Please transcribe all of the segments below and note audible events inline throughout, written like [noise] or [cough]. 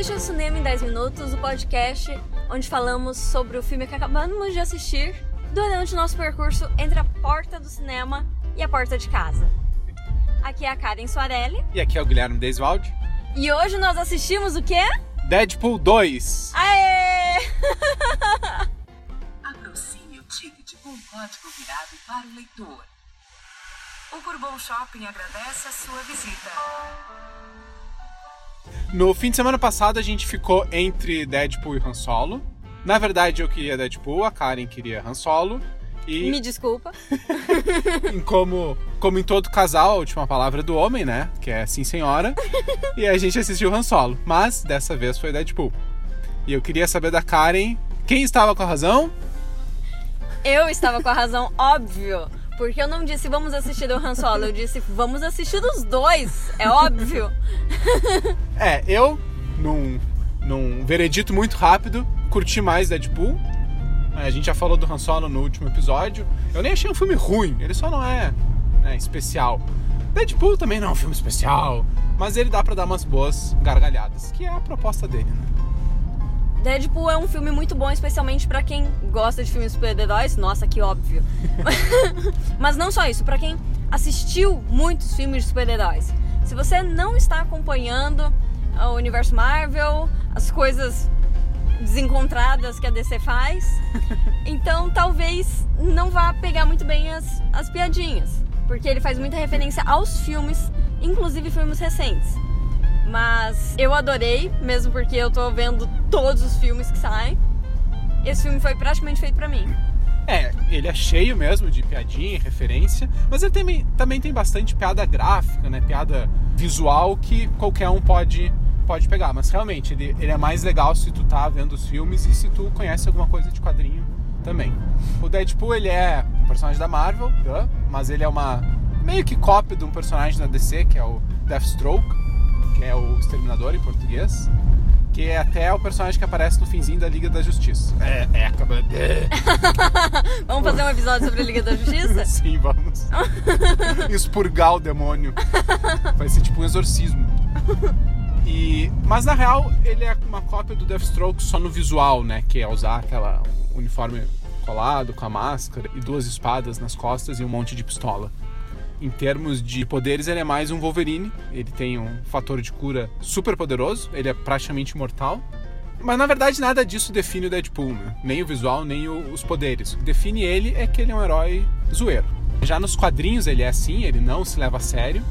Este é o Cinema em 10 Minutos, o podcast onde falamos sobre o filme que acabamos de assistir durante o nosso percurso entre a porta do cinema e a porta de casa. Aqui é a Karen Soarelli. E aqui é o Guilherme Desvalde. E hoje nós assistimos o quê? Deadpool 2. Aê! [laughs] Aproxime o ticket com o código virado para o leitor. O Bourbon Shopping agradece a sua visita. No fim de semana passado a gente ficou entre Deadpool e Han Solo. Na verdade eu queria Deadpool, a Karen queria Han Solo. E Me desculpa. [laughs] como, como em todo casal, a última palavra é do homem, né? Que é sim senhora. [laughs] e a gente assistiu Han Solo. Mas dessa vez foi Deadpool. E eu queria saber da Karen quem estava com a razão. Eu estava com a razão, óbvio. Porque eu não disse vamos assistir do Han Solo, eu disse vamos assistir dos dois. É óbvio. [laughs] É, eu, num, num veredito muito rápido, curti mais Deadpool. A gente já falou do Han Solo no último episódio. Eu nem achei um filme ruim, ele só não é né, especial. Deadpool também não é um filme especial, mas ele dá pra dar umas boas gargalhadas, que é a proposta dele, né? Deadpool é um filme muito bom, especialmente pra quem gosta de filmes super-heróis. Nossa, que óbvio. [laughs] Mas não só isso, pra quem assistiu muitos filmes de super-heróis. Se você não está acompanhando o universo Marvel, as coisas desencontradas que a DC faz, [laughs] então talvez não vá pegar muito bem as, as piadinhas. Porque ele faz muita referência aos filmes, inclusive filmes recentes. Mas eu adorei, mesmo porque eu tô vendo todos os filmes que saem. Esse filme foi praticamente feito pra mim. É, ele é cheio mesmo de piadinha e referência, mas ele também, tem bastante piada gráfica, né? Piada visual que qualquer um pode, pode pegar. Mas realmente, ele, ele é mais legal se tu tá vendo os filmes e se tu conhece alguma coisa de quadrinho também. O Deadpool, ele é um personagem da Marvel, mas ele é uma meio que cópia de um personagem da DC, que é o Deathstroke, que é o Exterminador em português. Que é até o personagem que aparece no finzinho da Liga da Justiça. É, é, acaba. [laughs] Vamos fazer um episódio sobre a Liga da Justiça? [laughs] Sim, vamos. [laughs] Expurgar o demônio. Vai ser tipo um exorcismo. E, mas na real, ele é uma cópia do Deathstroke só no visual, né? Que é usar aquela uniforme colado com a máscara e duas espadas nas costas e um monte de pistola. Em termos de poderes, ele é mais um Wolverine. Ele tem um fator de cura super poderoso. Ele é praticamente imortal. Mas na verdade nada disso define o Deadpool, né? Nem o visual, nem o, os poderes. O que define ele é que ele é um herói zoeiro. Já nos quadrinhos ele é assim, ele não se leva a sério.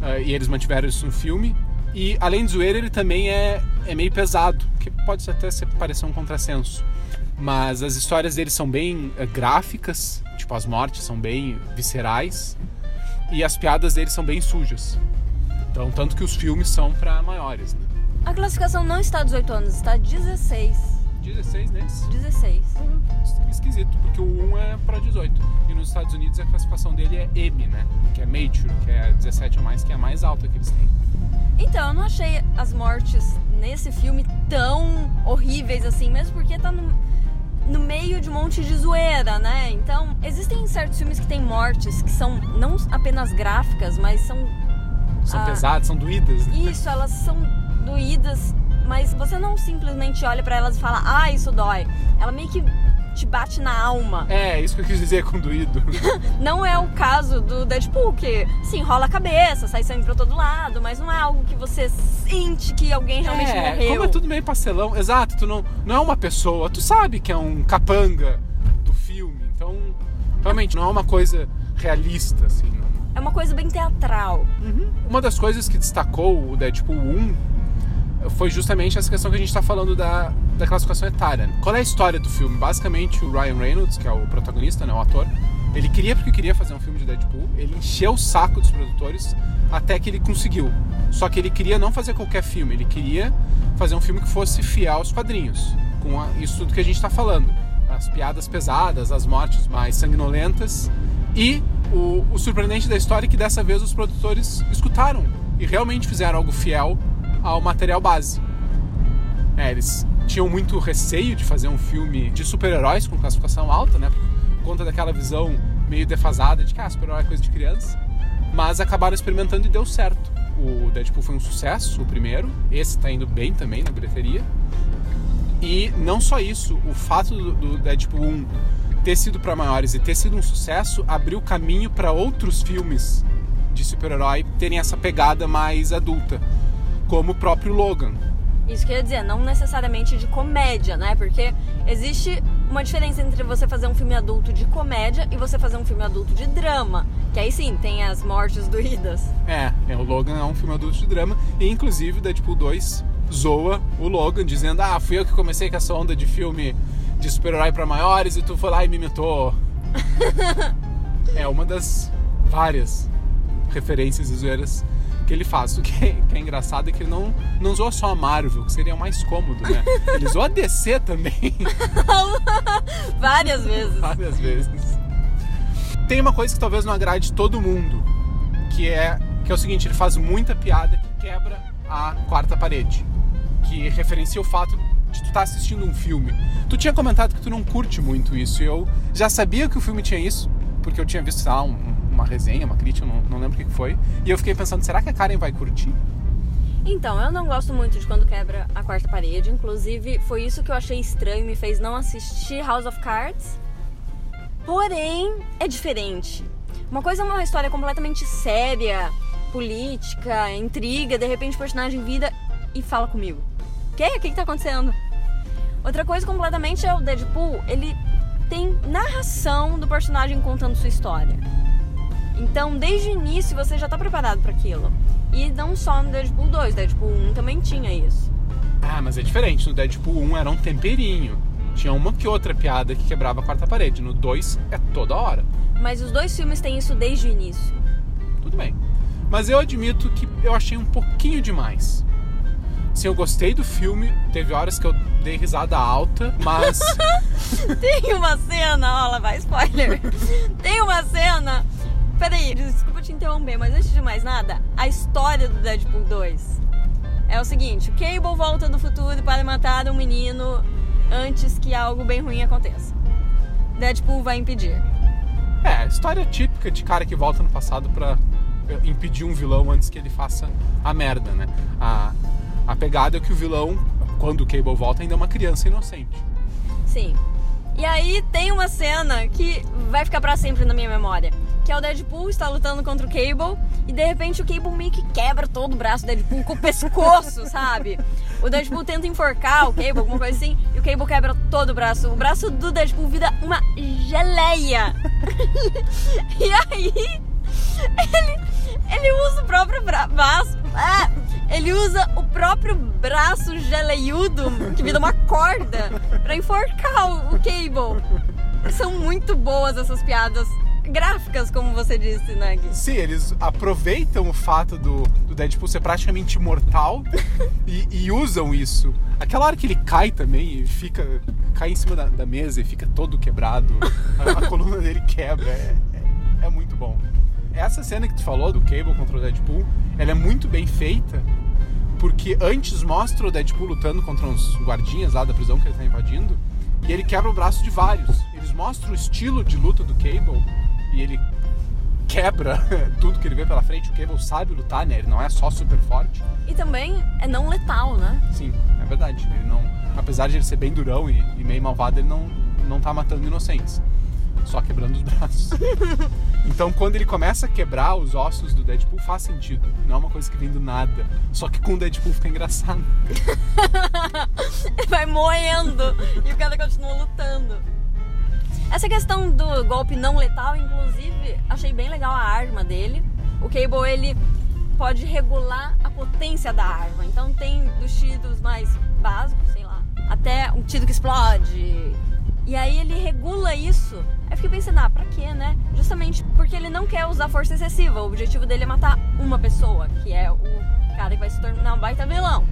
Uh, e eles mantiveram isso no filme. E além de zoeiro, ele também é, é meio pesado, que pode até ser, parecer um contrassenso. Mas as histórias dele são bem uh, gráficas, tipo, as mortes são bem viscerais e as piadas dele são bem sujas. Então, tanto que os filmes são para maiores, né? A classificação não está 18 anos, está 16. 16 nesse? 16. Hum, esquisito, porque o 1 é para 18. E nos Estados Unidos a classificação dele é M, né? Que é Mature, que é 17 ou mais, que é a mais alta que eles têm. Então, eu não achei as mortes nesse filme tão horríveis assim, mesmo porque tá no, no meio de um monte de zoeira, né? Então, existem certos filmes que têm mortes que são não apenas gráficas, mas são. São ah, pesadas, são doídas. Né? Isso, elas são doídas, mas você não simplesmente olha para elas e fala, ah, isso dói. Ela meio que te bate na alma. É, isso que eu quis dizer com doído. [laughs] não é o caso do Deadpool, que sim, rola a cabeça, sai sangue pra todo lado, mas não é algo que você sente que alguém realmente é, morreu. Como é tudo meio pastelão, exato, tu não, não é uma pessoa, tu sabe que é um capanga do filme, então realmente não é uma coisa realista, assim. Não. É uma coisa bem teatral. Uhum. Uma das coisas que destacou o Deadpool 1 foi justamente essa questão que a gente está falando da, da classificação etária. Qual é a história do filme? Basicamente, o Ryan Reynolds, que é o protagonista, né, o ator, ele queria porque queria fazer um filme de Deadpool, ele encheu o saco dos produtores até que ele conseguiu. Só que ele queria não fazer qualquer filme, ele queria fazer um filme que fosse fiel aos quadrinhos, com a, isso tudo que a gente está falando. As piadas pesadas, as mortes mais sanguinolentas e o, o surpreendente da história é que dessa vez os produtores escutaram e realmente fizeram algo fiel ao material base. É, eles tinham muito receio de fazer um filme de super-heróis com classificação alta, né? Por conta daquela visão meio defasada de que ah, super-herói é coisa de criança. Mas acabaram experimentando e deu certo. o Deadpool foi um sucesso, o primeiro. Esse tá indo bem também na bilheteria. E não só isso, o fato do, do Deadpool 1 ter sido para maiores e ter sido um sucesso abriu caminho para outros filmes de super-herói terem essa pegada mais adulta, como o próprio Logan. Isso quer dizer, não necessariamente de comédia, né? Porque existe uma diferença entre você fazer um filme adulto de comédia e você fazer um filme adulto de drama. Que aí sim, tem as mortes doídas. É, é o Logan é um filme adulto de drama. E inclusive Deadpool 2 zoa o Logan, dizendo: Ah, fui eu que comecei com essa onda de filme de super-herói pra maiores e tu foi lá e me imitou. [laughs] é uma das várias referências e zoeiras que ele faz. O que é, que é, engraçado é que ele não, não zoa só a Marvel, que seria mais cômodo, né? Ele zoa a DC também. [laughs] Várias vezes. Várias vezes. Tem uma coisa que talvez não agrade todo mundo, que é, que é o seguinte, ele faz muita piada que quebra a quarta parede. Que referencia o fato de tu estar tá assistindo um filme. Tu tinha comentado que tu não curte muito isso, e eu já sabia que o filme tinha isso, porque eu tinha visto, lá, um, uma resenha, uma crítica, não, não lembro o que foi. E eu fiquei pensando, será que a Karen vai curtir? Então, eu não gosto muito de quando quebra a quarta parede. Inclusive, foi isso que eu achei estranho, me fez não assistir House of Cards. Porém, é diferente. Uma coisa é uma história completamente séria, política, intriga, de repente o personagem vira e fala comigo. Que? O que, que tá acontecendo? Outra coisa completamente é o Deadpool, ele tem narração do personagem contando sua história. Então, desde o início, você já tá preparado para aquilo. E não só no Deadpool 2, Deadpool 1 também tinha isso. Ah, mas é diferente. No Deadpool 1 era um temperinho. Tinha uma que outra piada que quebrava a quarta parede. No 2 é toda hora. Mas os dois filmes têm isso desde o início. Tudo bem. Mas eu admito que eu achei um pouquinho demais. Sim, eu gostei do filme. Teve horas que eu dei risada alta, mas. [laughs] Tem uma cena, olha, vai spoiler. [laughs] Tem uma cena Peraí, desculpa te interromper, mas antes de mais nada, a história do Deadpool 2 é o seguinte: o Cable volta do futuro para matar um menino antes que algo bem ruim aconteça. Deadpool vai impedir. É, história típica de cara que volta no passado para impedir um vilão antes que ele faça a merda, né? A, a pegada é que o vilão, quando o Cable volta, ainda é uma criança inocente. Sim. E aí tem uma cena que vai ficar para sempre na minha memória que é o Deadpool, está lutando contra o Cable e de repente o Cable meio que quebra todo o braço do Deadpool com o pescoço, [laughs] sabe? O Deadpool tenta enforcar o Cable, alguma coisa assim, e o Cable quebra todo o braço. O braço do Deadpool vira uma geleia. [laughs] e aí ele, ele usa o próprio braço. Ah, ele usa o próprio braço geleiudo, que vira uma corda, para enforcar o Cable. São muito boas essas piadas gráficas, como você disse, né, Gui? Sim, eles aproveitam o fato do, do Deadpool ser praticamente imortal [laughs] e, e, usam isso. Aquela hora que ele cai também e fica. cai em cima da, da mesa e fica todo quebrado. A, a [laughs] coluna dele quebra. É, é, é, muito bom. Essa cena que tu falou do Cable contra o Deadpool, ela é muito bem feita. Porque antes mostra o Deadpool lutando contra uns guardinhas lá da prisão que ele tá invadindo. E ele quebra o braço de vários. Eles mostram o estilo de luta do Cable e ele quebra [laughs] tudo que ele vê pela frente. O Cable sabe lutar, né? Ele não é só super forte. E também é não letal, né? Sim, é verdade. Ele não, apesar de ele ser bem durão e, e meio malvado, ele não, não tá matando inocentes. Só quebrando os braços. [laughs] então, quando ele começa a quebrar os ossos do Deadpool, faz sentido. Não é uma coisa que vem do nada. Só que com o Deadpool fica engraçado. ele [laughs] vai moendo e o cara continua lutando. Essa questão do golpe não letal, inclusive, achei bem legal a arma dele. O Cable, ele pode regular a potência da arma. Então tem dos tiros mais básicos, sei lá, até um tiro que explode. E aí ele regula isso. Aí fiquei pensando, ah, pra quê, né? Justamente porque ele não quer usar força excessiva. O objetivo dele é matar uma pessoa, que é o cara que vai se tornar um baita vilão.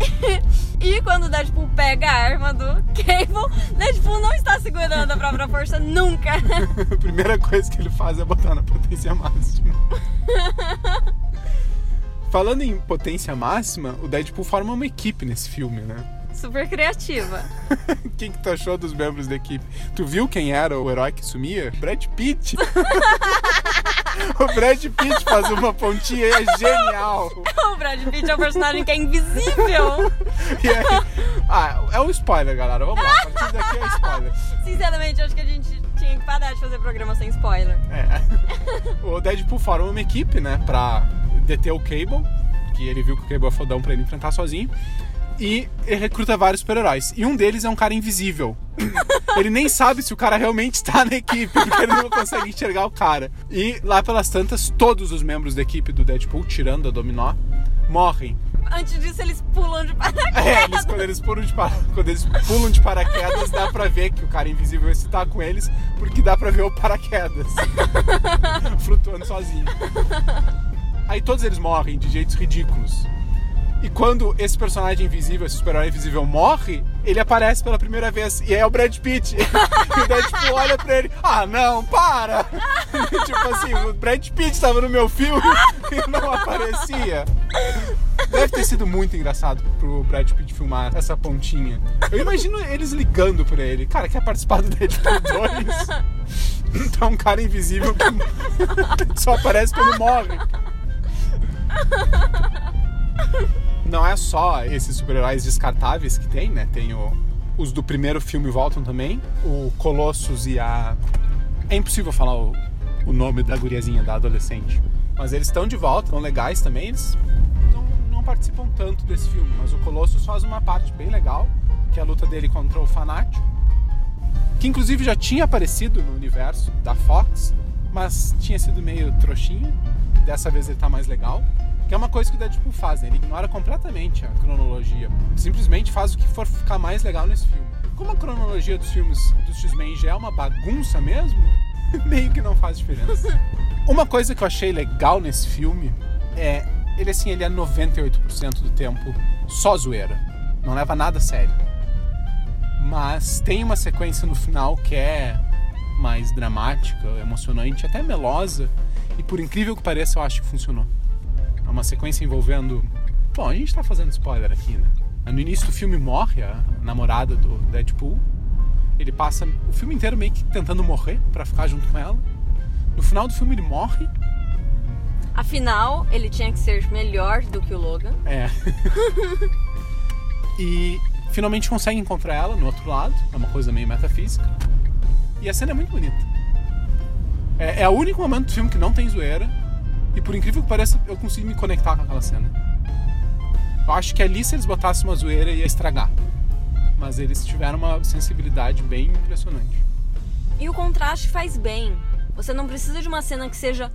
[laughs] e quando o Deadpool pega a arma do Cable, Deadpool não está segurando a própria força nunca. [laughs] a primeira coisa que ele faz é botar na potência máxima. [laughs] Falando em potência máxima, o Deadpool forma uma equipe nesse filme, né? Super criativa. Quem que tu achou dos membros da equipe? Tu viu quem era o herói que sumia? Brad Pitt. [laughs] o Brad Pitt faz uma pontinha e é genial. o Brad Pitt é um personagem que é invisível. [laughs] E aí, ah, é um spoiler, galera. Vamos lá, a partir daqui é spoiler. Sinceramente, acho que a gente tinha que parar de fazer programa sem spoiler. É. O Deadpool forma uma equipe, né, pra deter o Cable, que ele viu que o Cable é fodão pra ele enfrentar sozinho. E recruta vários super-heróis. E um deles é um cara invisível. [laughs] ele nem sabe se o cara realmente está na equipe, porque ele não consegue enxergar o cara. E lá pelas tantas, todos os membros da equipe do Deadpool, tirando a Dominó, morrem. Antes disso, eles pulam de paraquedas. É, eles, quando, eles pulam de para- quando eles pulam de paraquedas, dá pra ver que o cara invisível está com eles, porque dá pra ver o paraquedas [laughs] flutuando sozinho. Aí todos eles morrem de jeitos ridículos. E quando esse personagem invisível, esse super-herói invisível morre, ele aparece pela primeira vez. E é o Brad Pitt. [laughs] e o Deadpool olha pra ele: Ah, não, para! [laughs] tipo assim, o Brad Pitt tava no meu filme [laughs] e não aparecia. Deve ter sido muito engraçado pro Brad Pitt filmar essa pontinha. Eu imagino eles ligando pra ele. Cara, quer participar do Deadpool 2? Então um cara invisível que só aparece quando morre. Não é só esses super-heróis descartáveis que tem, né? Tem o- os do primeiro filme voltam também. O Colossus e a. É impossível falar o, o nome da guriazinha, da adolescente. Mas eles estão de volta, estão legais também. Eles não, não participam tanto desse filme, mas o Colossus faz uma parte bem legal, que é a luta dele contra o Fanático. Que inclusive já tinha aparecido no universo da Fox, mas tinha sido meio trouxinha. Dessa vez ele tá mais legal. Que é uma coisa que o Deadpool faz, né? Ele ignora completamente a cronologia. Simplesmente faz o que for ficar mais legal nesse filme. Como a cronologia dos filmes dos X-Men já é uma bagunça mesmo, [laughs] meio que não faz diferença. Uma coisa que eu achei legal nesse filme é ele assim, ele é 98% do tempo só zoeira. Não leva nada a sério. Mas tem uma sequência no final que é mais dramática, emocionante, até melosa. E por incrível que pareça, eu acho que funcionou. Uma sequência envolvendo. Bom, a gente tá fazendo spoiler aqui, né? No início do filme morre a namorada do Deadpool. Ele passa o filme inteiro meio que tentando morrer pra ficar junto com ela. No final do filme ele morre. Afinal, ele tinha que ser melhor do que o Logan. É. [laughs] e finalmente consegue encontrar ela no outro lado. É uma coisa meio metafísica. E a cena é muito bonita. É, é o único momento do filme que não tem zoeira. E por incrível que pareça, eu consigo me conectar com aquela cena. Eu acho que ali, se eles botassem uma zoeira, ia estragar. Mas eles tiveram uma sensibilidade bem impressionante. E o contraste faz bem. Você não precisa de uma cena que seja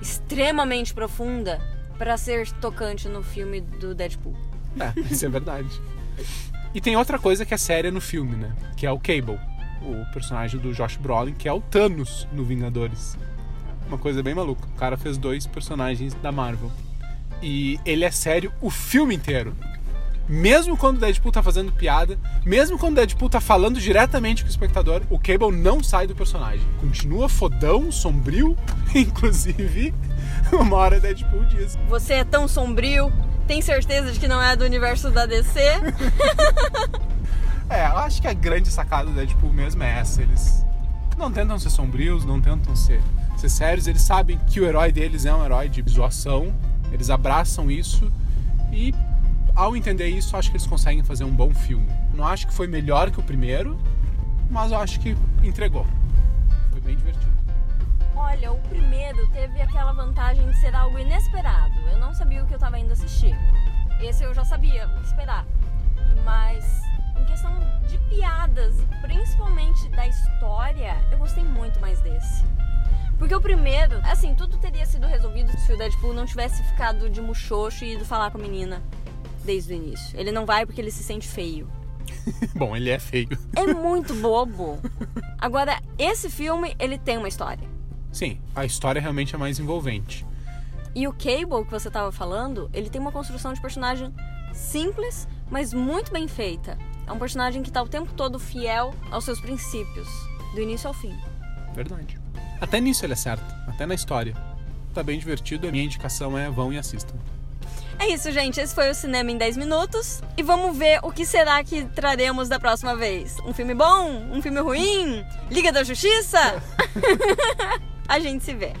extremamente profunda para ser tocante no filme do Deadpool. É, [laughs] isso é verdade. E tem outra coisa que é séria no filme, né? Que é o Cable, o personagem do Josh Brolin, que é o Thanos no Vingadores. Uma coisa bem maluca. O cara fez dois personagens da Marvel. E ele é sério o filme inteiro. Mesmo quando o Deadpool tá fazendo piada, mesmo quando o Deadpool tá falando diretamente com o espectador, o Cable não sai do personagem. Continua fodão, sombrio. [laughs] Inclusive, uma hora o Deadpool diz: Você é tão sombrio, tem certeza de que não é do universo da DC? [laughs] É, eu acho que a grande sacada do Deadpool mesmo é essa. Eles não tentam ser sombrios, não tentam ser, ser sérios. Eles sabem que o herói deles é um herói de zoação. Eles abraçam isso e, ao entender isso, acho que eles conseguem fazer um bom filme. Não acho que foi melhor que o primeiro, mas eu acho que entregou. Foi bem divertido. Olha, o primeiro teve aquela vantagem de ser algo inesperado. Eu não sabia o que eu tava indo assistir. Esse eu já sabia esperar. Porque o primeiro, assim, tudo teria sido resolvido se o Deadpool não tivesse ficado de muxoxo e ido falar com a menina desde o início. Ele não vai porque ele se sente feio. [laughs] Bom, ele é feio. É [laughs] muito bobo. Agora, esse filme, ele tem uma história. Sim, a história realmente é mais envolvente. E o Cable que você tava falando, ele tem uma construção de personagem simples, mas muito bem feita. É um personagem que tá o tempo todo fiel aos seus princípios, do início ao fim. Verdade. Até nisso ele é certo, até na história. Tá bem divertido, a minha indicação é vão e assistam. É isso, gente. Esse foi o Cinema em 10 Minutos. E vamos ver o que será que traremos da próxima vez. Um filme bom? Um filme ruim? Liga da Justiça? [laughs] [laughs] A gente se vê.